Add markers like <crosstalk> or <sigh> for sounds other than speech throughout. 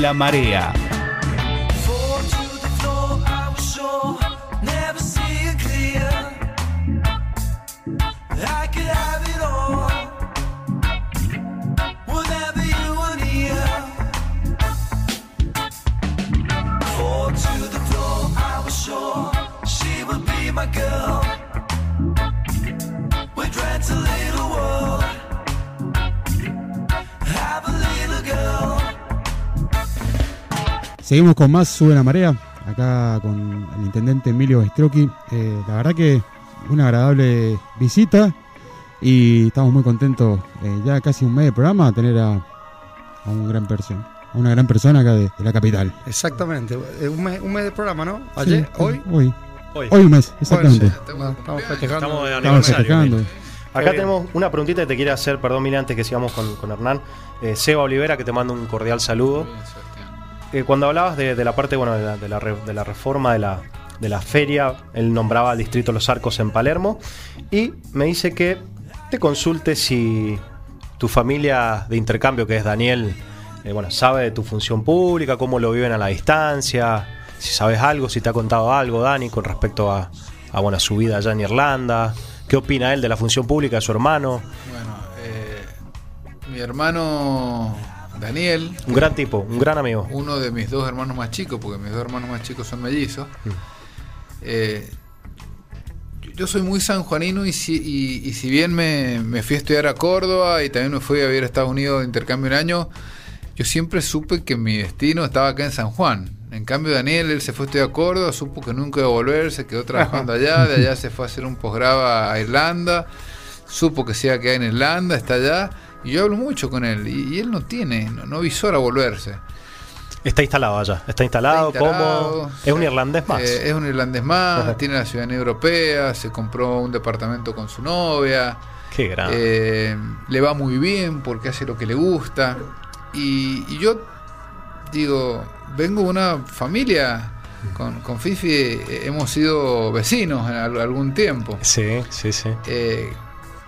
la marea. Seguimos con más Sube la Marea, acá con el intendente Emilio Bastrocchi. Eh, la verdad que una agradable visita y estamos muy contentos, eh, ya casi un mes de programa, tener a, a un gran persona, a una gran persona acá de, de la capital. Exactamente. Eh, Un mes, un mes de programa, ¿no? Ayer, Sí, hoy. Hoy. Hoy. Hoy un mes, exactamente. Bueno, sí, estamos, estamos festejando. Estamos de Estamos festejando. Acá tenemos una preguntita que te quiere hacer, perdón, mira, antes que sigamos con, con Hernán. Eh, Seba Olivera, que te manda un cordial saludo. Eh, cuando hablabas de, la parte bueno, de, la, de la reforma de la, de la feria, él nombraba al distrito Los Arcos en Palermo. Y me dice que te consulte si tu familia de intercambio, que es Daniel, eh, bueno, sabe de tu función pública, cómo lo viven a la distancia, si sabes algo, si te ha contado algo, Dani, con respecto a, bueno, su vida allá en Irlanda. ¿Qué opina él de la función pública de su hermano? Bueno, eh, mi hermano Daniel, Un gran tipo, un gran amigo. uno de mis dos hermanos más chicos, porque mis dos hermanos más chicos son mellizos. eh, yo- yo soy muy sanjuanino y si, y, y si bien me, me fui a estudiar a Córdoba y también me fui a vivir a Estados Unidos de intercambio un año, yo siempre supe que mi destino estaba acá en San Juan. En cambio, Daniel, él se fue a estudiar a Córdoba, supo que nunca iba a volver, se quedó trabajando allá, de allá se fue a hacer un posgrado a Irlanda, supo que se iba a quedar en Irlanda, está allá, y yo hablo mucho con él, y, y él no tiene, no, no visora volverse. Está instalado allá. Está instalado, Está instalado, como. Es un eh, irlandés más. eh, es un irlandés más, Ajá. tiene la ciudadanía europea, se compró un departamento con su novia, Qué grande. eh, le va muy bien porque hace lo que le gusta. Y, y yo digo, vengo de una familia, con, con Fifi eh, hemos sido vecinos en al- algún tiempo. Sí, sí, sí. eh,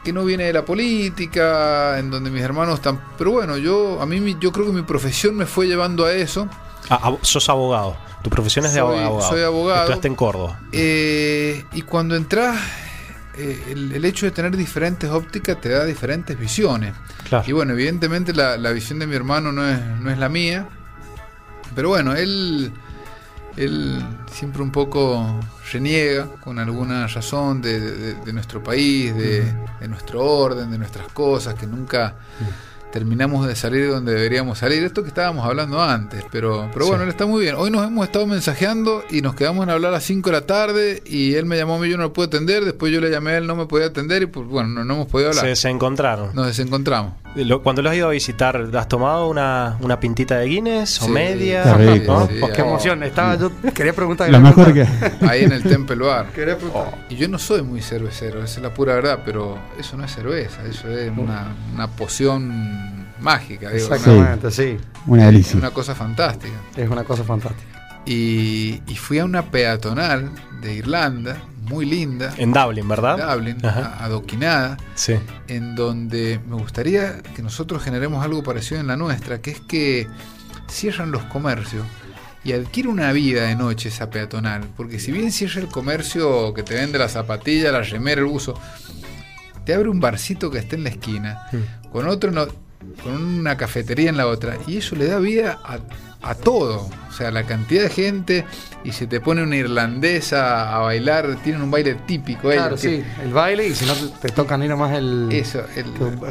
que no viene de la política, en donde mis hermanos están... Pero bueno, yo a mí yo creo que mi profesión me fue llevando a eso. Ah, sos abogado. Tu profesión es de Soy- abogado. soy abogado. Estudiaste en Córdoba. Eh, y cuando entras, eh, el, el hecho de tener diferentes ópticas te da diferentes visiones. Claro. Y bueno, evidentemente la, la visión de mi hermano no es, no es la mía. Pero bueno, él, él siempre un poco reniega con alguna razón de, de- de nuestro país, de, de nuestro orden, de nuestras cosas, que nunca terminamos de salir donde deberíamos salir. Esto que estábamos hablando antes, pero, pero bueno, Sí. él está muy bien. Hoy nos hemos estado mensajeando y nos quedamos en hablar a las 5 de la tarde y él me llamó a mí, yo no lo pude atender, después yo le llamé a él, no me podía atender y pues bueno, no, no hemos podido hablar. Se, se encontraron. Nos desencontramos. Lo- Cuando lo has ido a visitar, ¿has tomado una, una pintita de Guinness o Sí. media? Qué rico. ¿No? Sí, Oh, qué emoción. Estaba, yo quería preguntar. La mejor que. Ahí en el Temple Bar. <laughs> Quería preguntar. Y yo no soy muy cervecero, esa es la pura verdad, pero eso no es cerveza, eso es una, una poción mágica, digo, una, Exactamente, sí. Una es delicia. una cosa fantástica. Es una cosa fantástica. Y, y fui a una peatonal de Irlanda, muy linda, En Dublin, ¿verdad? Dublin, Ajá. a- adoquinada, Sí. en donde me gustaría que nosotros generemos algo parecido en la nuestra, que es que cierran los comercios y adquiere una vida de noche esa peatonal, porque si bien cierra el comercio que te vende la zapatilla, la remera, el uso, te abre un barcito que esté en la esquina, con otro no- con una cafetería en la otra, y eso le da vida a, a todo. O sea, la cantidad de gente, y se te pone una irlandesa a bailar, tienen un baile típico ellos, Claro, que- sí. El baile y si no te tocan ir nomás el. Eso, el-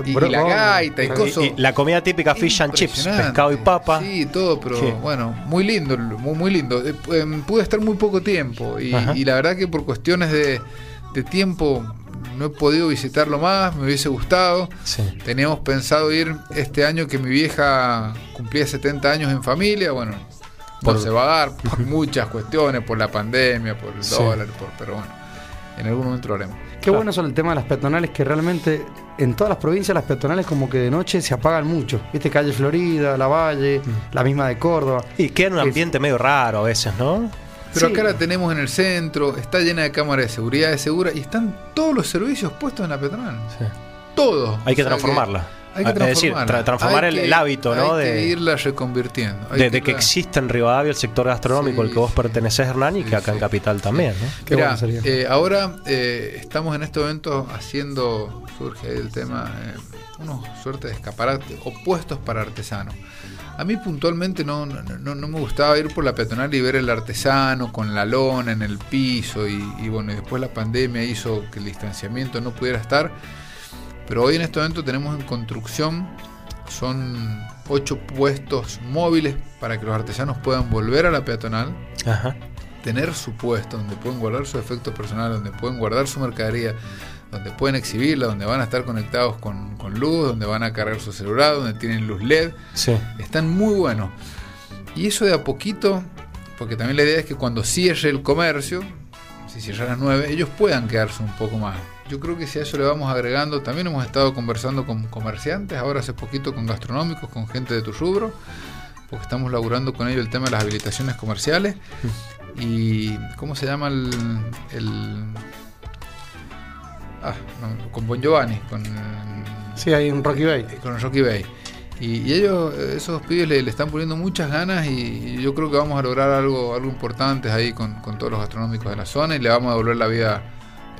y, bro- la gaita y y- cosas. Y la comida típica fish and chips, pescado y papa. Sí, todo, pero Sí. bueno, muy lindo, muy, muy lindo. Eh, em, Pude estar muy poco tiempo y, y la verdad que por cuestiones de, de tiempo no he podido visitarlo más, me hubiese gustado. Sí. Teníamos pensado ir este año que mi vieja cumplía 70 años en familia, bueno, Por- no se va a dar por muchas cuestiones, por la pandemia, por el Sí. dólar, por- pero bueno, en algún momento lo haremos. Qué bueno sobre el tema de las peatonales, que realmente en todas las provincias las peatonales como que de noche se apagan mucho. Viste, calle Florida, La Valle, la misma de Córdoba. Y queda en un Es- ambiente medio raro a veces, ¿no? Pero Sí. acá la tenemos en el centro, está llena de cámaras de seguridad de segura y están todos los servicios puestos en la peatonal. Sí. Todo. Hay que O sea transformarla. Hay que Ah, es decir, transformarla. tra- transformar Hay el- que- el hábito, ¿no? Hay que de- irla reconvirtiendo. Hay de, de que exista en Rivadavia el sector gastronómico Sí, al que vos perteneces, Hernán, y que acá en Capital también, ¿no? Qué Mirá, sería. eh, ahora eh, estamos en este momento haciendo, surge ahí el tema, eh, unos suerte de escaparate opuestos para artesanos. A mí puntualmente no, no, no- no me gustaba ir por la peatonal y ver el artesano con la lona en el piso y, y bueno, y después la pandemia hizo que el distanciamiento no pudiera estar. Pero hoy en este momento tenemos en construcción, son ocho puestos móviles para que los artesanos puedan volver a la peatonal Ajá. tener su puesto, donde pueden guardar su efecto personal, donde pueden guardar su mercadería, donde pueden exhibirla, donde van a estar conectados con, con luz, donde van a cargar su celular, donde tienen luz LED. Sí. Están muy buenos. Y eso de a poquito, porque también la idea es que cuando cierre el comercio, si cierra a las 9, ellos puedan quedarse un poco más. Yo creo que si a eso le vamos agregando, también hemos estado conversando con comerciantes, ahora hace poquito con gastronómicos, con gente de tu rubro, porque estamos laburando con ellos el tema de las habilitaciones comerciales. Y ¿cómo se llama el, el- ah, no, con Bon Giovanni, con Sí, hay un Rocky Bay. eh, con Rocky Bay. Y, y ellos, eh, esos pibes le, le están poniendo muchas ganas y, y yo creo que vamos a lograr algo, algo importante ahí con, con todos los gastronómicos de la zona y le vamos a devolver la vida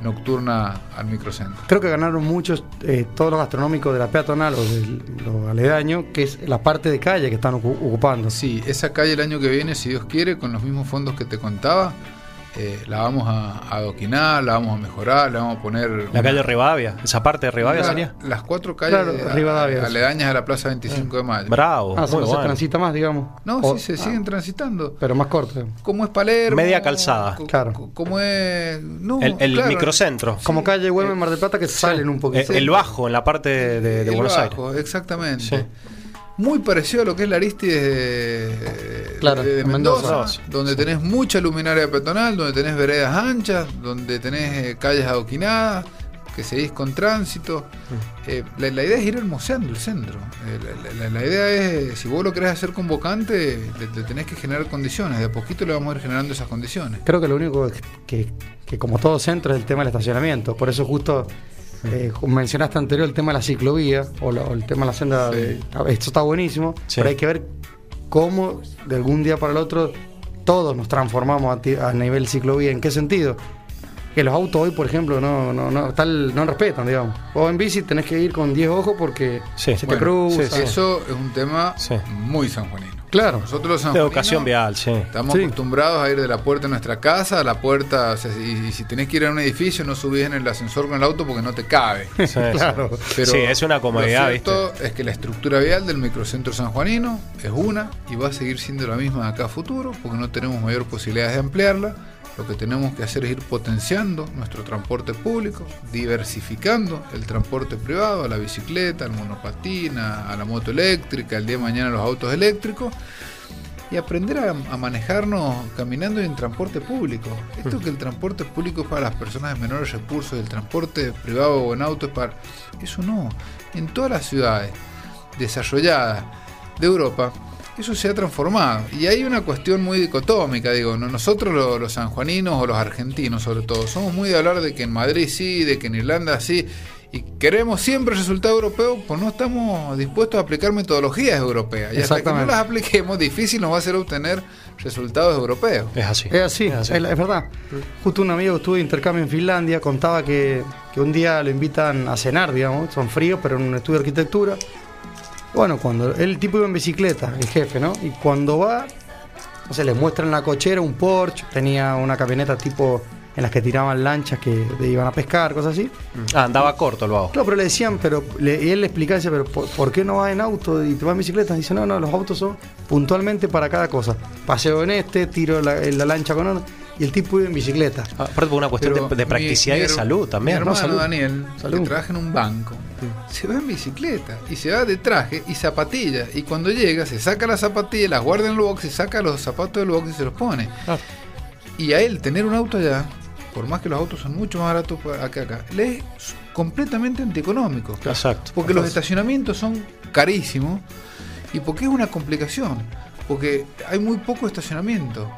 nocturna al microcentro. Creo que ganaron muchos, eh, todos los gastronómicos de la peatonal o de los aledaños, que es la parte de calle que están ocu- ocupando. Sí, esa calle el año que viene, si Dios quiere, con los mismos fondos que te contaba, eh, la vamos a, a adoquinar, la vamos a mejorar, le vamos a poner... La una- calle Rivadavia, esa parte de Rivadavia la- sería. Las cuatro calles Claro, a- aledañas a la Plaza 25 de Mayo. Bravo, Ah, se, muy se bueno. transita más, digamos. No, O- sí, se ah, siguen transitando. Pero más corto. ¿Cómo es Palermo? Media calzada. Claro. co- ¿Cómo es...? No, El, el claro. microcentro. Como calle Güemes, Mar del Plata, que salen un Eh, poquito. el bajo en la parte de, de- de El Buenos Bajo, Aires. Exactamente. Sí. Muy parecido a lo que es la Aristides de, Claro, de- de en Mendoza, Mendoza. donde tenés mucha luminaria peatonal, donde tenés veredas anchas, donde tenés eh, calles adoquinadas, que seguís con tránsito. Mm. Eh, la, la idea es ir hermoseando el centro. Eh, la, la- la idea es, si vos lo querés hacer convocante, le, le tenés que generar condiciones. De a poquito le vamos a ir generando esas condiciones. Creo que lo único que, que- que como todo centro es el tema del estacionamiento. Por eso justo eh, mencionaste anterior el tema de la ciclovía o, la- o el tema de la senda. de- esto está buenísimo, Sí. pero hay que ver cómo de algún día para el otro todos nos transformamos a, ti- a nivel ciclovía. ¿En qué sentido? Que los autos hoy, por ejemplo, no, no, no, tal, no respetan, digamos. O en bici tenés que ir con 10 ojos porque Sí. se te Bueno, cruza. sí, sí. Eso es un tema Sí. muy sanjuanino. Claro. Nosotros los De educación vial, sí. Estamos Sí. acostumbrados a ir de la puerta de nuestra casa a la puerta. o sea, y, y si tenés que ir a un edificio, no subís en el ascensor con el auto porque no te cabe. Sí. Claro. Pero sí, es una comodidad, Lo ¿viste? cierto es que la estructura vial del microcentro sanjuanino es una y va a seguir siendo la misma de acá a futuro porque no tenemos mayor posibilidades de ampliarla. Lo que tenemos que hacer es ir potenciando nuestro transporte público, diversificando el transporte privado, a la bicicleta, al monopatín, a a la moto eléctrica, el día de mañana los autos eléctricos y aprender a, a manejarnos caminando en transporte público. Esto que el transporte público es para las personas de menores recursos, el transporte privado o en auto es para... Eso no. En todas las ciudades desarrolladas de Europa, eso se ha transformado. Y hay una cuestión muy dicotómica, digo, ¿no? nosotros lo- los sanjuaninos o los argentinos sobre todo, somos muy de hablar de que en Madrid sí, de que en Irlanda sí, y queremos siempre resultado europeo, pues no estamos dispuestos a aplicar metodologías europeas. Y hasta que no las apliquemos, difícil nos va a ser obtener resultados europeos. Es así. Es así, Es así. es, es verdad. Justo un amigo que estuvo de intercambio en Finlandia contaba que, que un día lo invitan a cenar, digamos, son fríos, pero en un estudio de arquitectura. Bueno, cuando el tipo iba en bicicleta, el jefe, ¿no? Y cuando va, no sé, les muestran en la cochera un Porsche, tenía una camioneta tipo en las que tiraban lanchas que iban a pescar, cosas así. Ah, andaba corto el vago. Claro, pero le decían, pero le- y él le explicaba, decía, pero ¿por, por qué no vas en auto y te vas en bicicleta? Dice, no, no, los autos son puntualmente para cada cosa. Paseo en este, tiro la, en la lancha con otro, y el tipo iba en bicicleta. Ah, Aparte por una cuestión Pero de, de practicidad mi y de salud también. Mi ¿no? hermano Salud. Daniel, Salud. que trabaja en un banco, se va en bicicleta y se va de traje y zapatillas. Y cuando llega, se saca las zapatillas, las guarda en el box y saca los zapatos del box y se los pone. Y a él tener un auto allá, por más que los autos son mucho más baratos que acá, le es completamente antieconómico. Exacto. Porque los estacionamientos son carísimos y porque es una complicación. Porque hay muy poco estacionamiento.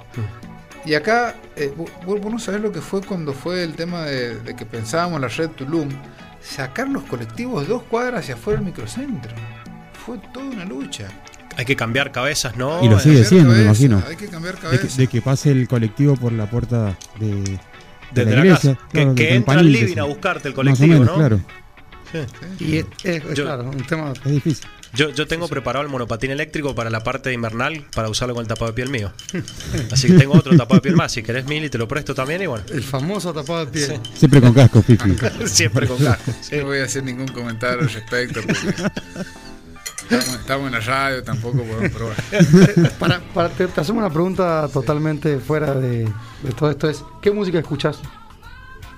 Y acá, eh, vos, vos no sabés lo que fue cuando fue el tema de, de que pensábamos la red Tulum. Sacar los colectivos dos cuadras hacia afuera del microcentro. Fue toda una lucha. Hay que cambiar cabezas, ¿no? Y lo sigue siendo, me imagino. Hay que cambiar De que, cabeza. de que pase el colectivo por la puerta de, de Desde la la, iglesia. casa. claro, que que entra al living a buscarte el Más o colectivo, menos, ¿no? claro. Sí. Y es, es- Yo- claro, un tema. Es difícil. Yo, yo tengo preparado el monopatín eléctrico para la parte invernal para usarlo con el tapado de piel mío. Así que tengo otro tapado de piel más. Si querés, Mili, te lo presto también y bueno. El famoso tapado de piel. Siempre con casco, Fifi. <laughs> Siempre con casco. sí. No voy a hacer ningún comentario al respecto porque estamos, estamos en la radio, tampoco podemos probar. <laughs> Para, para- te, te hacemos una pregunta totalmente fuera de, de todo esto: es ¿qué música escuchás?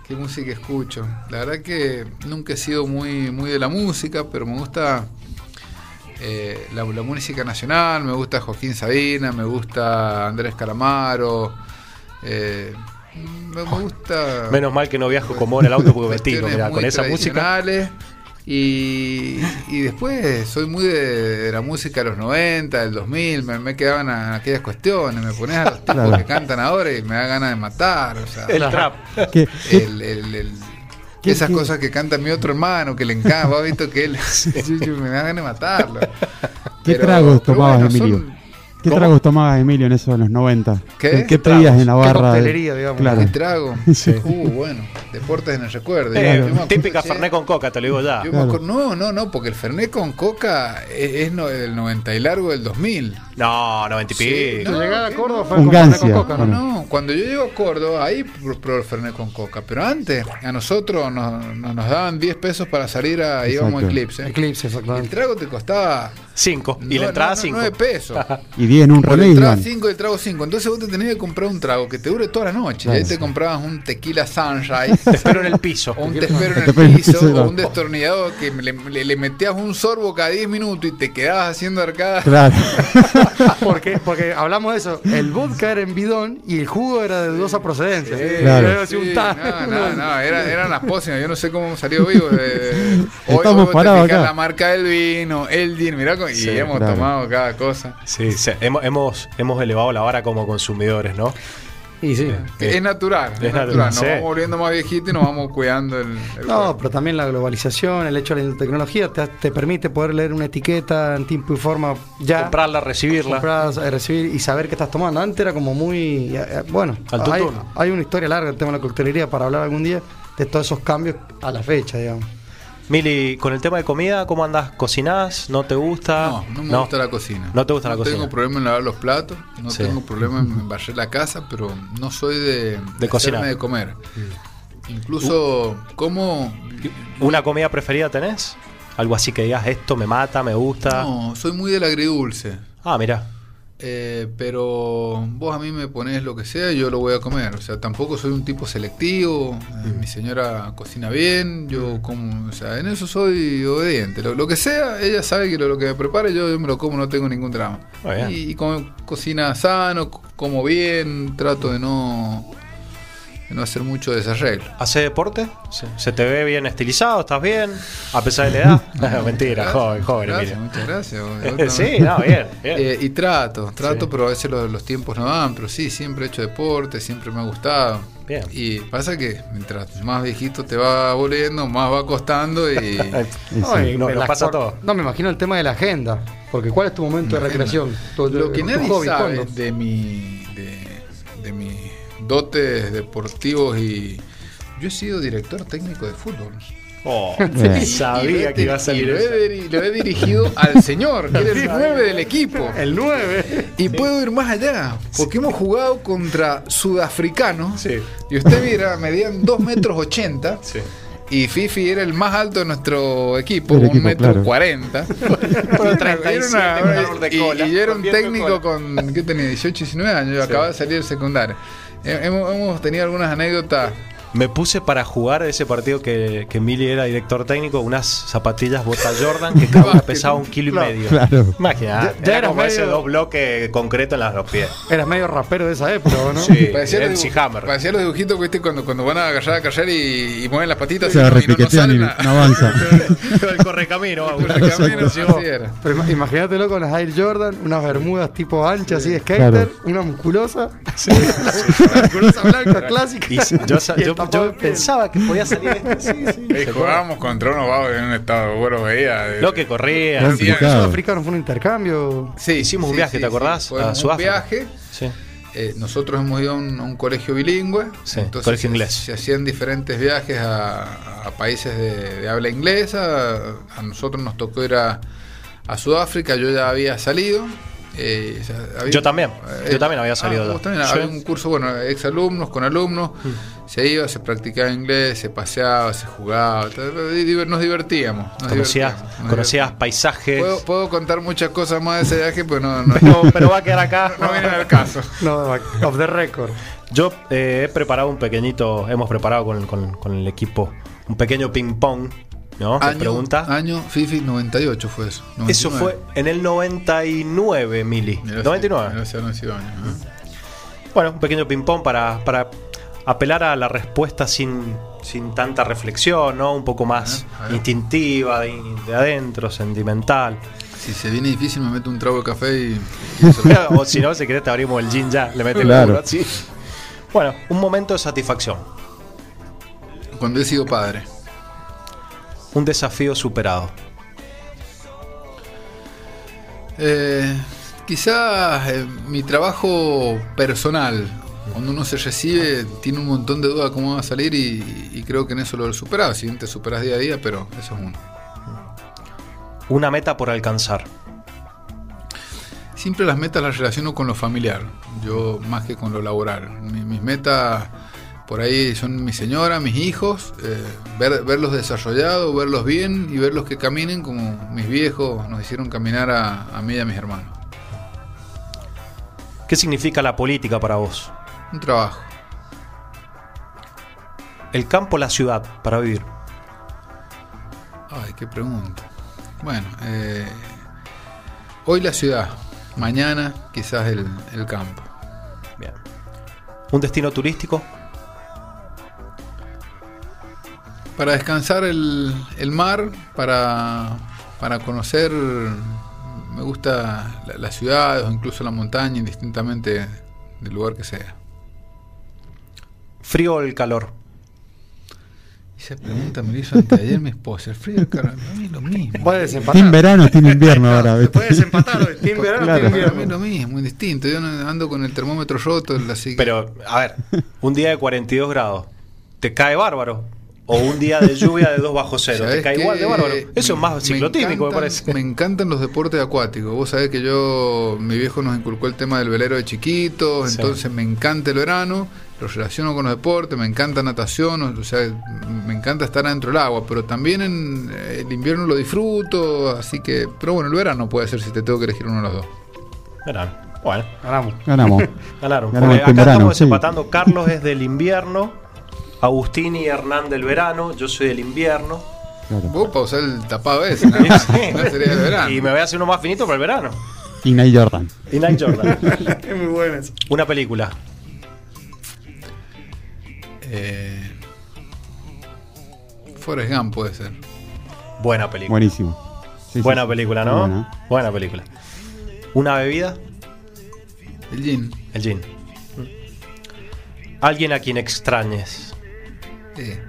¿Qué música escucho? La verdad que nunca he sido muy, muy de la música, pero me gusta eh, la, la música nacional, me gusta Joaquín Sabina, me gusta Andrés Calamaro, eh, me, me gusta... Menos mal que no viajo como en el auto porque vestido, <laughs> con esa música. Y, y después soy muy de, de la música de los 90, del 2000, me, me quedaban a aquellas cuestiones, me pones a los tipos que cantan ahora y me da ganas de matar, o sea, El trap. ¿Qué, el, el- el- ¿Qué- esas qué? cosas que canta mi otro hermano, que le encanta, vos has visto que él <laughs> yo- yo me da ganas de matarlo. ¿Qué Pero- tragos tomabas, bueno, Emilio? son- ¿Qué ¿Cómo? tragos tomabas, Emilio, en eso de los 90? ¿Qué? ¿Qué, ¿Qué pedías tragos? en la ¿Qué barra? de- coctelería, digamos? Claro. ¿Qué trago? <laughs> Sí. Uh, bueno, deportes en el recuerdo. Eh, Yo acuerdo, típica che, Fernet con coca, te lo digo ya. yo me Claro. acuerdo- no, no, no, porque el Fernet con coca es, es no- del 90 y largo del 2000. No, 90 y Sí, pico. No, llegada a Córdoba no. fue con Fernet con coca, No, ¿no? cuando yo llego a Córdoba, ahí pr- probé el Fernet con coca. Pero antes, a nosotros nos, nos, nos daban 10 pesos para salir a. íbamos a. Eclipse. Eclipse, El exactamente. trago te costaba. 5. Y la entrada no- no, 5. 9 pesos. <laughs> Y 10 en un Por la entrada Iván. 5 y el trago 5. Entonces vos te tenías que comprar un trago que te dure toda la noche. Ahí te comprabas un tequila sunrise. Te espero en el piso. O un te espero en el el piso, o un destornillador que le, le- le metías un sorbo cada 10 minutos y te quedabas haciendo arcadas. Claro. <laughs> <laughs> Porque, porque hablamos de eso. El vodka era en bidón y el jugo era de dudosa procedencia. Claro. Era así un Sí, no, no, no, era- eran las pócimas, yo no sé cómo hemos salido vivos. eh, <laughs> hoy, Estamos hoy parados acá. la marca del vino, el din, mirá, y Sí, hemos claro. tomado cada cosa. Sí, sí, hemos, hemos, hemos elevado la vara como consumidores, ¿no? Y sí. Es natural, es, Es natural. natural, Nos sí. vamos volviendo más viejitos y nos vamos cuidando el, el No, cuerpo. pero también la globalización, el hecho de la tecnología te, te permite poder leer una etiqueta en tiempo y forma ya. Comprarla, recibirla. eh, recibir y saber qué estás tomando. Antes era como muy. eh, eh, bueno, Al hay, tuntún. hay una historia larga del tema de la coctelería para hablar algún día de todos esos cambios a la fecha, digamos. Mili, con el tema de comida, ¿cómo andás? ¿Cocinás? ¿No te gusta? No, no me gusta la cocina. No te gusta la No cocina. tengo problema en lavar los platos, no Sí. tengo problema en barrer la casa, pero no soy de, de, cocinar. de comer. Incluso como ¿Una comida preferida tenés? Algo así que digas, esto me mata, me gusta. no, soy muy del agridulce. Ah, mira. Eh, pero vos a mí me pones lo que sea y yo lo voy a comer. O sea, tampoco soy un tipo selectivo. Eh, Mm. Mi señora cocina bien, yo como, o sea, en eso soy obediente. Lo, lo que sea, ella sabe que lo, lo que me prepare yo, yo me lo como, no tengo ningún drama. Bien. Y, y como cocina sano, co- como bien, trato de no, no hacer mucho desarreglo. ¿Hace deporte? ¿Se, se te ve bien estilizado? ¿Estás bien? A pesar de la <laughs> edad. <laughs> Mentira, joven, joven, Gracias, muchas gracias. <laughs> Sí, no, bien, bien. Eh, y trato, trato, Sí. pero a veces los, los tiempos no dan, pero sí, siempre he hecho deporte, siempre me ha gustado. Bien. Y pasa que mientras más viejito te va volviendo, más va costando y... Y sí. y no, las pasa todo. No, me imagino el tema de la agenda. Porque ¿cuál es tu momento de recreación? Tu- Lo que tu nadie hobby, sabe ¿cuándo? de mi de, de mis dotes deportivos y yo he sido director técnico de fútbol. Oh, <laughs> Sí. sabía que iba a y salir lo eso. he, diri- lo he dirigido <laughs> al señor, que era el 9 del equipo. El 9. Y puedo ir más allá, porque hemos jugado contra sudafricanos. Sí. Y usted mira, medían 2 metros 80. Sí. Y Fifi era el más alto de nuestro equipo, Del un equipo, metro claro. 40. Pero 37 con árbol de y, cola, y yo era un técnico con, ¿qué tenía? 18, 19 años, yo Sí. acababa de salir del secundario. Hemos tenido algunas anécdotas. Me puse para jugar ese partido que, que Mili era director técnico, unas zapatillas bota Jordan que <laughs> cada una pesaba un kilo Claro, y medio. claro. Imagínate, Ya- ya era como ese dos bloques concreto en las dos pies. Eras medio rapero de esa época, ¿o ¿no? Sí, <laughs> Parecía los, dibuj- Hammer. parecía los dibujitos, ¿viste? Cuando, cuando van a agarrar a callar y, y mueven las patitas Se y no, y no- no repiquetean y salen no a- avanza. <laughs> el correcamino, el camino, así era. Pero ima- imagínatelo con las Air Jordan, unas bermudas tipo anchas, así de skater, Claro. una musculosa, una musculosa blanca clásica. Y yo, yo Yo pensaba que podía salir este. <laughs> Sí, sí. Y ¿se acuerdan? jugábamos contra unos vagos en un estado, los veías. de- Lo que corría. Gran Sí. Sudafricano fue un intercambio. Sí, Hicimos un viaje, ¿te acordás? Fue A un Sudáfrica. viaje. Sí. Eh, nosotros hemos ido a un, a un colegio bilingüe. Sí, entonces colegio se- inglés. Se, hacían diferentes viajes a, a países de, de habla inglesa. A nosotros nos tocó ir a, a Sudáfrica. Yo ya había salido. Eh, ya había- Yo también. Yo también había salido ah, vos también. Había un curso, bueno, ex alumnos, con alumnos. Se iba, se practicaba inglés, se paseaba, se jugaba. Nos divertíamos. nos Conocías, divertíamos, nos conocías paisajes. Puedo, puedo contar muchas cosas más de ese viaje, pero no, no, Pero, pero va a quedar acá. <laughs> no viene al caso. No, off the record. Yo eh, he preparado un pequeñito, hemos preparado con, con- con el equipo un pequeño ping-pong, ¿no? ¿Te Año, pregunta? año Fifi 98 fue eso. Eso 99. fue en el 99, Mili. Mirá si- 99. mirá si habrán sido años, ¿eh? Bueno, un pequeño ping-pong para, para apelar a la respuesta sin, sin tanta reflexión, ¿no? Un poco más A ver, a ver. instintiva, de, de adentro, sentimental. Si se viene difícil, me meto un trago de café y. <laughs> o si no, si querés te abrimos el gin ya, le metes Claro. el culo así. Bueno, un momento de satisfacción. Cuando he sido padre. Un desafío superado. Eh, quizás eh, mi trabajo personal. Cuando uno se recibe, tiene un montón de dudas cómo va a salir y, y creo que en eso lo he superado. Si bien te superas día a día, pero eso es uno. Una meta por alcanzar. Siempre las metas las relaciono con lo familiar, yo más que con lo laboral. Mi- mis metas por ahí son mi señora, mis hijos, eh, ver- verlos desarrollados, verlos bien y verlos que caminen como mis viejos nos hicieron caminar a, a mí y a mis hermanos. ¿Qué significa la política para vos? Un trabajo. El campo, la ciudad, para vivir. Ay, qué pregunta. Bueno, eh, hoy la ciudad, mañana quizás el, el campo. Bien. Un destino turístico. Para descansar el, el mar, para, para conocer, me gusta la, la ciudad o incluso la montaña, indistintamente del lugar que sea. Frío o el calor. Esa pregunta me la hizo anteayer mi esposa. El frío, cara, a mí lo mismo. Puede desempatar. Team verano, team invierno ahora. Se ¿viste? puede desempatar hoy. Team <laughs> verano, Claro. team Para mí invierno. lo mismo, indistinto. Yo no- ando con el termómetro roto, así que- Pero, a ver, un día de 42 grados, ¿te cae bárbaro? O un día de lluvia de 2 bajo cero, ¿te ¿Sabés cae igual de bárbaro? Eso es más Me ciclotímico, me, encantan- parece. Me encantan los deportes acuáticos. Vos sabés que yo, mi viejo nos inculcó el tema del velero de chiquitos, Sí. entonces me encanta el verano, lo relaciono con los deportes, me encanta natación, o sea, me encanta estar adentro del agua, pero también en eh, el invierno lo disfruto, así que, pero bueno, el verano puede ser si te tengo que elegir uno de los dos. Verán. Bueno, Ganamos. Ganamos. <laughs> ganaron. Ganamos Porque acá verano, estamos sí. desempatando. Carlos es del invierno, Agustín y Hernán del verano, yo soy del invierno. Claro. Vos para usar el tapado ese, ¿no? No sería el verano. Y me voy a hacer uno más finito para el verano. Y Nate Jordan. Y Nike Jordan. <laughs> Es muy bueno eso. Una película. Eh, Forrest Gump puede ser. Buena película. Buenísimo. Sí, Buena sí. película, ¿no? buena. Buena película. Una bebida, El gin. el gin. Alguien a quien extrañes. Eh,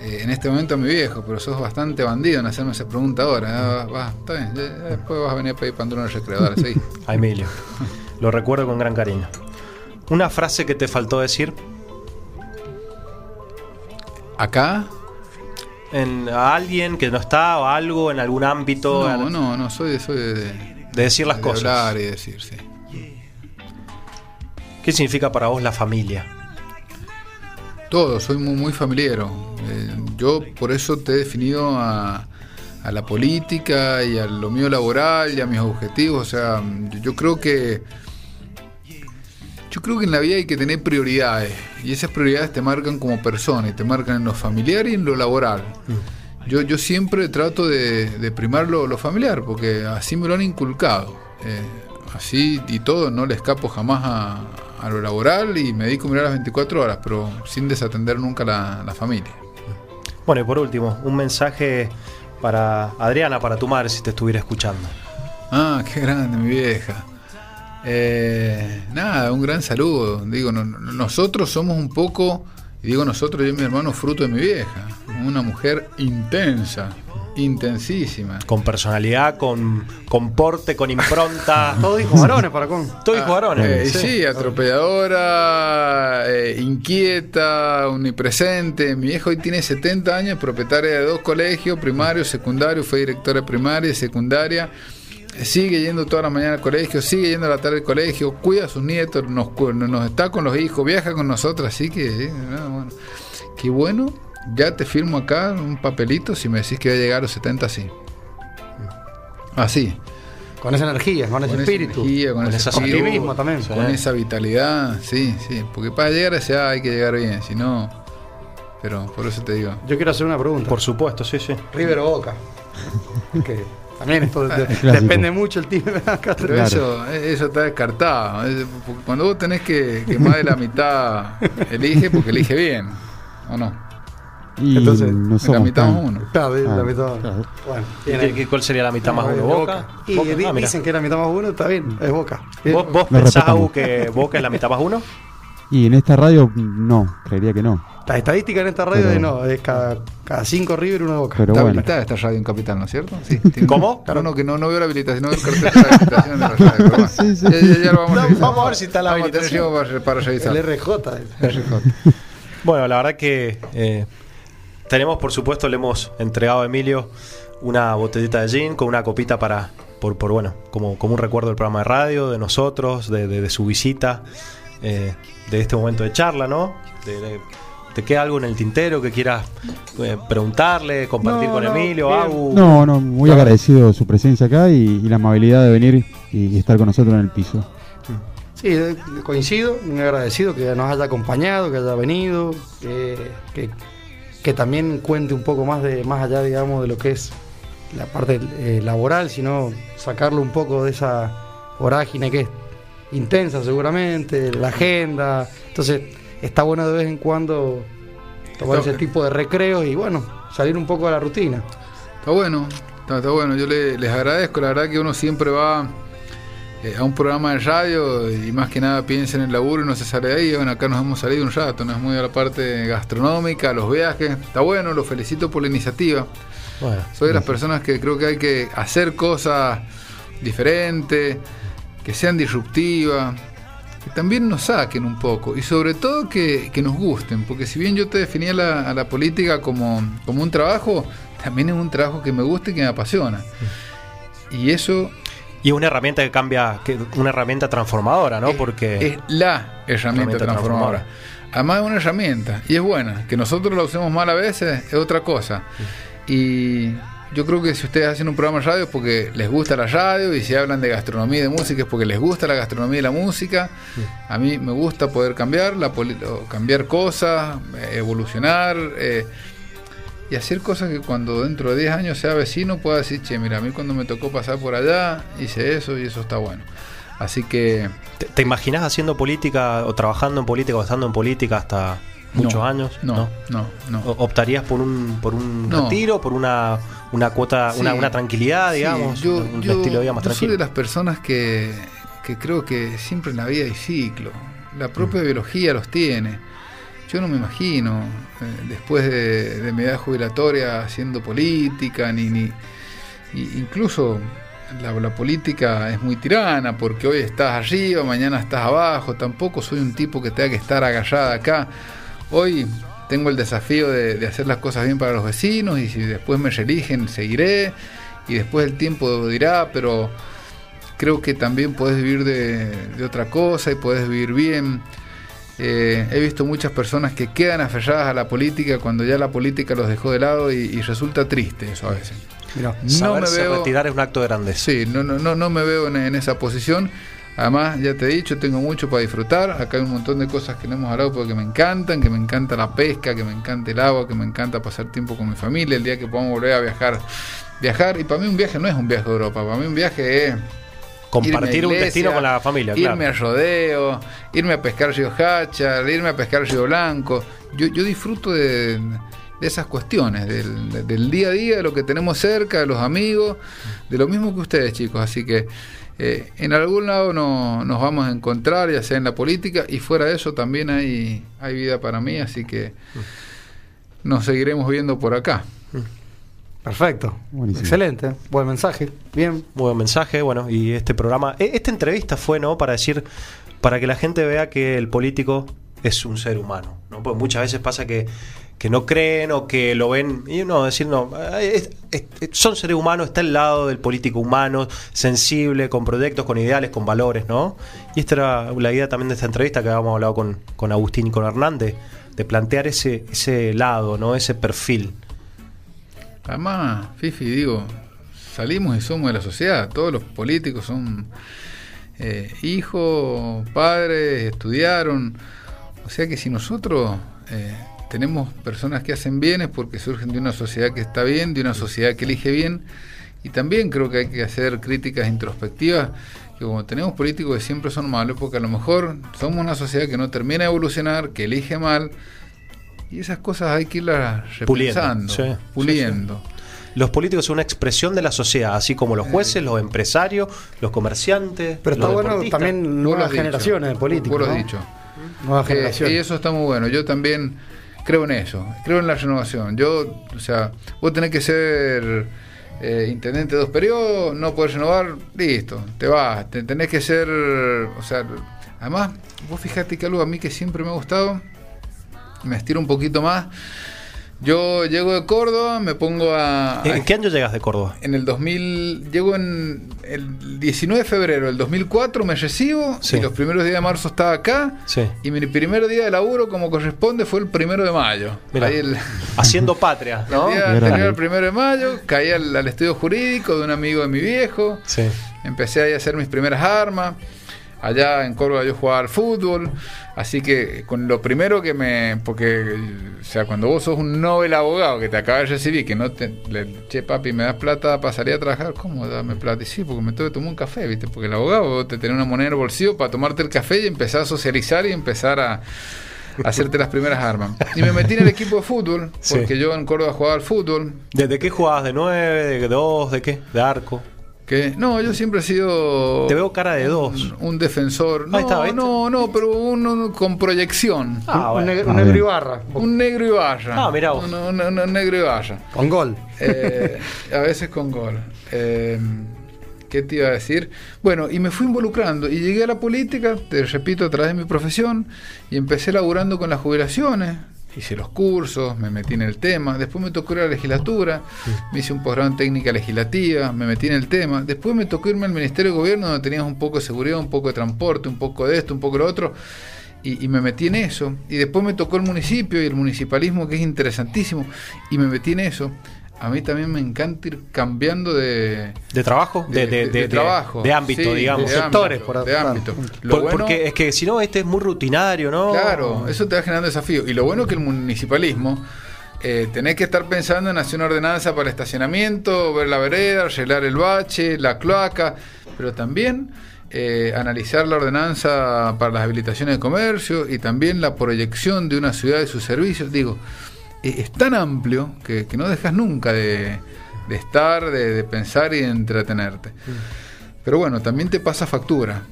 eh, en este momento a mi viejo, pero sos bastante bandido en hacerme esa pregunta ahora. Ah, va, está bien, después vas a venir a pedir pandrón al recreo. Dale, seguí. <laughs> A Emilio. Lo recuerdo con gran cariño. Una frase que te faltó decir Acá, en a alguien que no está o algo en algún ámbito no, en- no, no, soy, soy de, de de decir las cosas. hablar y decir, sí. ¿Qué significa para vos la familia? Todo, soy muy, muy familiero. Eh, yo por eso te he definido a, a la política y a lo mío laboral y a mis objetivos. O sea, yo, creo que yo creo que en la vida hay que tener prioridades y esas prioridades te marcan como persona y te marcan en lo familiar y en lo laboral. Yo, yo siempre trato de, de primar lo, lo familiar porque así me lo han inculcado. Eh, así y todo, no le escapo jamás a, a lo laboral y me dedico a mirar las 24 horas, pero sin desatender nunca la, la familia. Bueno, y por último, un mensaje para Adriana, para tu madre, si te estuviera escuchando. Ah, qué grande, mi vieja. Eh, nada, un gran saludo. Digo, no- no- nosotros somos un poco, y digo nosotros, yo y mi hermano, fruto de mi vieja. Una mujer intensa, intensísima. Con personalidad, con, con porte, con impronta. <laughs> Todos hijos varones para con. Todo hijo varones. Eh, sí. sí, atropelladora, eh, inquieta, omnipresente. Mi vieja hoy tiene 70 años, propietaria de dos colegios, primario, secundario, fue directora de primaria y secundaria. Sigue yendo toda la mañana al colegio, sigue yendo a la tarde al colegio, cuida a sus nietos, nos, cu- nos está con los hijos, viaja con nosotros, así que, eh, no, bueno. qué bueno, ya te firmo acá un papelito si me decís que va a llegar a los 70 así. Así Con esa energía, con ese espíritu. energía, con, Con ese esa espíritu, optimismo también. con Sí. esa vitalidad, sí, sí, porque para llegar hay que llegar bien, si no, pero por eso te digo. Yo quiero hacer una pregunta. Por supuesto, sí, sí. River o Boca. <laughs> que también esto de- depende mucho el. Acá Pero Claro. eso, eso está descartado. Cuando vos tenés que, que más de la mitad elige, porque elige bien, ¿o no? Y Entonces, no la mitad más uno. Claro, de- la Ah, mitad. claro. Bueno, ¿Y qué- ¿Cuál sería la mitad más No, uno? de ¿Boca? Y Boca. di- Ah, mira. dicen que la mitad más uno, está bien, es Boca. ¿Vos, vos pensás, que Boca es la mitad más uno? Y en esta radio, no, creería que no. La estadística en esta radio Pero- es no, es cada, cada cinco River uno de Boca. Pero está bueno. habilitada esta radio en Capital, ¿no es cierto? Sí, <laughs> tiene- ¿Cómo? Claro, no, que no, no veo la habilitación, no veo el cartel de la habilitación de la radio. pero bueno. <laughs> Sí, sí. Ya, ya- ya lo vamos a No, revisar. vamos a ver si está la Vamos a tener habilitación. para revisar. el RJ. <laughs> Bueno, la verdad que eh, tenemos, por supuesto, le hemos entregado a Emilio una botellita de gin con una copita para, por, por bueno, como, como un recuerdo del programa de radio, de nosotros, de, de- de su visita, eh, de este momento de charla, ¿no? De- de- ¿Te queda algo en el tintero que quieras eh, preguntarle, compartir No, con no, Emilio. Agu? No, no, muy agradecido su presencia acá y, y la amabilidad de venir y, y estar con nosotros en el piso. Sí, eh, coincido, muy agradecido que nos haya acompañado, que haya venido, que, que, que también cuente un poco más de más allá, digamos, de lo que es la parte eh, laboral, sino sacarlo un poco de esa vorágine que es intensa seguramente, la agenda. Entonces, está bueno de vez en cuando tomar Está- ese tipo de recreos y bueno, salir un poco de la rutina. Está bueno, está, está bueno. Yo le- les agradezco. La verdad que uno siempre va eh, a un programa de radio y más que nada piensa en el laburo y no se sale de ahí. Bueno, acá nos hemos salido un rato, nos hemos ido a la parte gastronómica, a los viajes. Está bueno, lo felicito por la iniciativa. Bueno, Soy de las personas que creo que hay que hacer cosas diferentes, que sean disruptivas, que también nos saquen un poco y sobre todo que, que nos gusten, porque si bien yo te definía la, a la política como, como un trabajo, también es un trabajo que me gusta y que me apasiona. Y eso y es una herramienta que cambia, que, una herramienta transformadora, ¿no? es, Porque es la herramienta Herramienta transformadora. Además es una herramienta y es buena. Que nosotros la usemos mal a veces es otra cosa. Y yo creo que si ustedes hacen un programa de radio es porque les gusta la radio y si hablan de gastronomía y de música es porque les gusta la gastronomía y la música. A mí me gusta poder cambiar, la cambiar cosas, evolucionar eh, y hacer cosas que cuando dentro de 10 años sea vecino pueda decir, che, mira, a mí cuando me tocó pasar por allá hice eso y eso está bueno. Así que ¿te, te imaginas haciendo política o trabajando en política o estando en política hasta muchos no, años? No, no, no. O- ¿Optarías por un, por un No. retiro, por una, una cuota, una, Sí. una tranquilidad, Sí, digamos? yo, un yo- estilo de vida más yo soy de las personas que, que creo que siempre en la vida hay ciclo. La Mm. propia biología los tiene. Yo no me imagino, eh, después de, mi edad jubilatoria, haciendo política, ni, ni incluso la, la política es muy tirana, porque hoy estás arriba, mañana estás abajo. Tampoco soy un tipo que tenga que estar agallada acá. Hoy tengo el desafío de, hacer las cosas bien para los vecinos y si después me reeligen seguiré y después el tiempo dirá, pero creo que también puedes vivir de, de otra cosa y puedes vivir bien. Eh, he visto muchas personas que quedan aferradas a la política cuando ya la política los dejó de lado y, y resulta triste eso a veces. Mirá. No me veo, retirar es un acto de grandeza. Sí, no, no, no, no me veo en, en esa posición. Además, ya te he dicho, tengo mucho para disfrutar. Acá hay un montón de cosas que no hemos hablado porque me encantan, que me encanta la pesca, que me encanta el agua, que me encanta pasar tiempo con mi familia. El día que podamos volver a viajar, viajar. Y para mí un viaje no es un viaje a Europa, para mí un viaje es Compartir un destino con la familia, irme claro. a rodeo, irme a pescar Río Hachar, irme a pescar Río Blanco. Yo, yo disfruto de, de esas cuestiones, del, de- del día a día, de lo que tenemos cerca, de los amigos, de lo mismo que ustedes, chicos. Así que eh, en algún lado no- nos vamos a encontrar, ya sea en la política, y fuera de eso también hay, hay vida para mí, así que nos seguiremos viendo por acá. Perfecto. Buenísimo. Excelente. Buen mensaje. Bien. Buen mensaje, bueno, y este programa, e- esta entrevista fue, ¿no? Para decir, para que la gente vea que el político es un ser humano, ¿no? Porque muchas veces pasa que, que no creen o que lo ven, y no, decir, no, eh, es- es- es- son seres humanos, está al lado del político humano, sensible, con proyectos, con ideales, con valores, ¿no? Y esta era la idea también de esta entrevista que habíamos hablado con, con Agustín y con Hernández, de plantear ese, ese lado, ¿no? Ese perfil. Además, Fifi, digo, salimos y somos de la sociedad. Todos los políticos son eh, hijos, padres, estudiaron. O sea que si nosotros eh, tenemos personas que hacen bien es porque surgen de una sociedad que está bien, de una sociedad que elige bien. Y también creo que hay que hacer críticas introspectivas. Que como tenemos políticos que siempre son malos, porque a lo mejor somos una sociedad que no termina de evolucionar, que elige mal. Y esas cosas hay que irlas Puliendo, repensando, sí, sí, puliendo. Los políticos son una expresión de la sociedad, así como los jueces, los empresarios, los comerciantes. Pero está los bueno deportistas. también nuevas generaciones de políticos. vos lo has ¿no? dicho. Nuevas Eh, generaciones. y eso está muy bueno. Yo también creo en eso. Creo en la renovación. Yo, o sea, vos tenés que ser eh, intendente de dos periodos, no podés renovar, listo, te vas. Te- tenés que ser, o sea, además, vos fijate que algo a mí que siempre me ha gustado, me estiro un poquito más. Yo llego de Córdoba, me pongo a... ¿En qué año llegas de Córdoba? en el 2000, llego en el 19 de febrero del 2004, me recibo Sí. y los primeros días de marzo estaba acá. Sí. Y mi primer día de laburo, como corresponde, fue el primero de mayo. Mira, Ahí el, haciendo patria, el ¿no? día Grande. anterior al primero de mayo, caí al, al estudio jurídico de un amigo de mi viejo. Sí. Empecé ahí a hacer mis primeras armas. Allá en Córdoba yo jugaba al fútbol. Así que con lo primero que me. Porque, o sea, cuando vos sos un Nobel abogado que te acabas de recibir, que no te. Le, che, papi, me das plata salir a trabajar. ¿Cómo dame plata? Y sí, porque me tengo que tomar un café, ¿viste? Porque el abogado te tenés una moneda en el bolsillo para tomarte el café y empezar a socializar y empezar a. hacerte las primeras armas. Y me metí en el equipo de fútbol, Sí. porque yo en Córdoba jugaba al fútbol. ¿Desde qué jugabas? ¿De nueve? ¿De dos? ¿De qué? ¿De arco? No, yo siempre he sido. Te veo cara de dos. Un, un defensor. No, Ahí está, no, no, pero uno con proyección. Ah, un, bueno. negro, un negro bien. Ibarra. Un negro y vaya. Ah, mirá vos. Un, un- un- un negro y vaya. Con gol. Eh, a veces con gol. Eh, ¿Qué te iba a decir? Bueno, y me fui involucrando y llegué a la política, te repito, a través de mi profesión y empecé laburando con las jubilaciones. Hice los cursos, me metí en el tema. Después me tocó ir a la legislatura, me hice un posgrado en técnica legislativa, me metí en el tema. Después me tocó irme al Ministerio de Gobierno, donde tenías un poco de seguridad, un poco de transporte, un poco de esto, un poco de lo otro. Y, y me metí en eso. Y después me tocó el municipio y el municipalismo, que es interesantísimo. Y me metí en eso. A mí también me encanta ir cambiando de, ¿De trabajo? De, de, de- de- trabajo. De ámbito, Sí, digamos. de Sectores, ámbito, por de ámbito. Lo Por- bueno- Porque es que si no, este es muy rutinario, ¿no? Claro, eso te va generando desafío. Y lo bueno es que el municipalismo, eh, tenés que estar pensando en hacer una ordenanza para el estacionamiento, ver la vereda, arreglar el bache, la cloaca, pero también eh, analizar la ordenanza para las habilitaciones de comercio y también la proyección de una ciudad y sus servicios. Digo, es tan amplio que, que no dejas nunca de, de estar, de, de pensar y de entretenerte. Pero bueno, también te pasa factura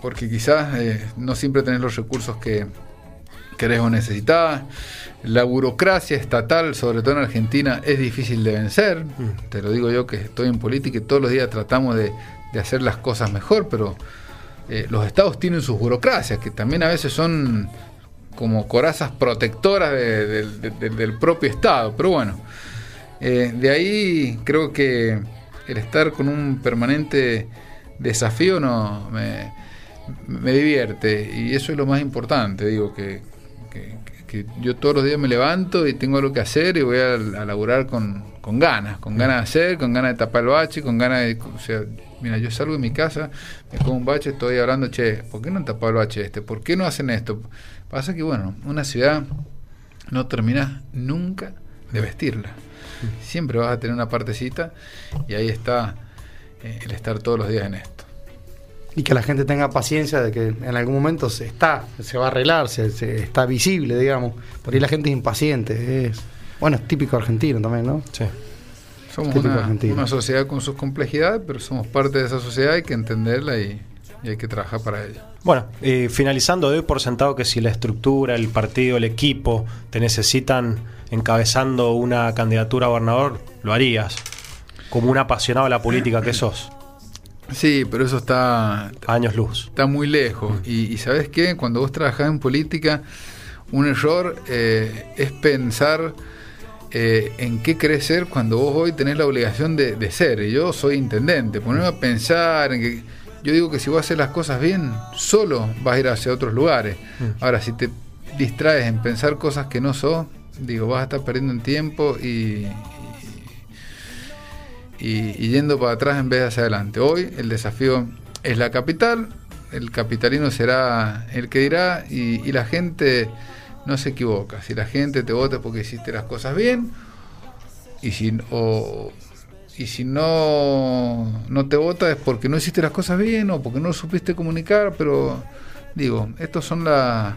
porque quizás eh, no siempre tenés los recursos que querés o necesitas. La burocracia estatal, sobre todo en Argentina, es difícil de vencer. Te lo digo yo que estoy en política y todos los días tratamos de, de hacer las cosas mejor, pero eh, los estados tienen sus burocracias, que también a veces son como corazas protectoras de- de- de- de- del propio estado. Pero bueno, eh, de ahí creo que el estar con un permanente desafío no me, me divierte y eso es lo más importante. Digo que, que- que yo todos los días me levanto y tengo algo que hacer y voy a, a laburar con, con ganas, con ganas de hacer, con ganas de tapar el bache, con ganas de. O sea, mira, yo salgo de mi casa, me como un bache, estoy hablando, che, ¿por qué no han tapado el bache este? ¿Por qué no hacen esto? Pasa que, bueno, una ciudad no terminas nunca de vestirla. Siempre vas a tener una partecita y ahí está eh, el estar todos los días en esto. Y que la gente tenga paciencia de que en algún momento se está, se va a arreglar, se, se- está visible, digamos. Por ahí la gente es impaciente. Es, bueno, es típico argentino también, ¿no? Sí. Somos una sociedad con sus complejidades, pero somos parte de esa sociedad, hay que entenderla y, y hay que trabajar para ello. Bueno, y finalizando, doy por sentado que si la estructura, el partido, el equipo te necesitan encabezando una candidatura a gobernador, lo harías. Como un apasionado de la política que sos. Sí, pero eso está, A años luz. está muy lejos. Y, y ¿sabes qué? Cuando vos trabajás en política, un error eh, es pensar eh, en qué querés ser cuando vos hoy tenés la obligación de, de ser. Y yo soy intendente. Ponerme a pensar en que... Yo digo que si vos haces las cosas bien, solo vas a ir hacia otros lugares. Ahora, si te distraes en pensar cosas que no sos, digo, vas a estar perdiendo en tiempo y, y, y yendo para atrás en vez de hacia adelante. Hoy el desafío es la capital, el capitalino será el que dirá y, y la gente no se equivoca. Si la gente te vota porque hiciste las cosas bien y si, o- y si no, no te vota es porque no hiciste las cosas bien o porque no supiste comunicar, pero digo, estos son las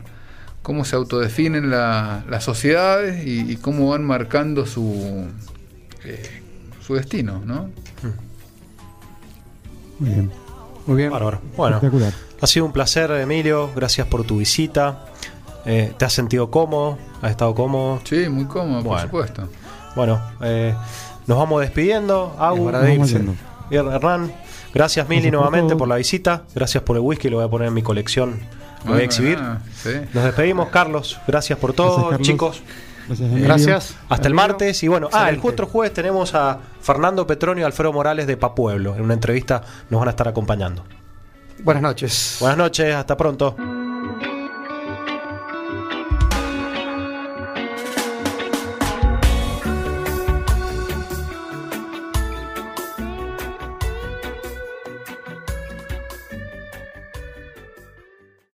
cómo se autodefinen la- las sociedades y, y cómo van marcando su, eh, su destino, ¿no? Muy bien. Muy bien. Bárbaro. Bueno, Espectacular. ha sido un placer, Emilio. Gracias por tu visita. Eh, ¿Te has sentido cómodo? ¿Has estado cómodo? Sí, muy cómodo, Bueno. por supuesto. Bueno, eh, nos vamos despidiendo. Agu, Hernán, gracias Mili Gracias nuevamente por la visita. Gracias por el whisky, lo voy a poner en mi colección. Lo voy a exhibir. sí. Nos despedimos, Carlos. Gracias por todo, Gracias, chicos. Gracias. Hasta el martes. Y bueno, ah, el otro jueves tenemos a Fernando Petronio y Alfredo Morales de Papueblo. En una entrevista nos van a estar acompañando. Buenas noches. Buenas noches, hasta pronto.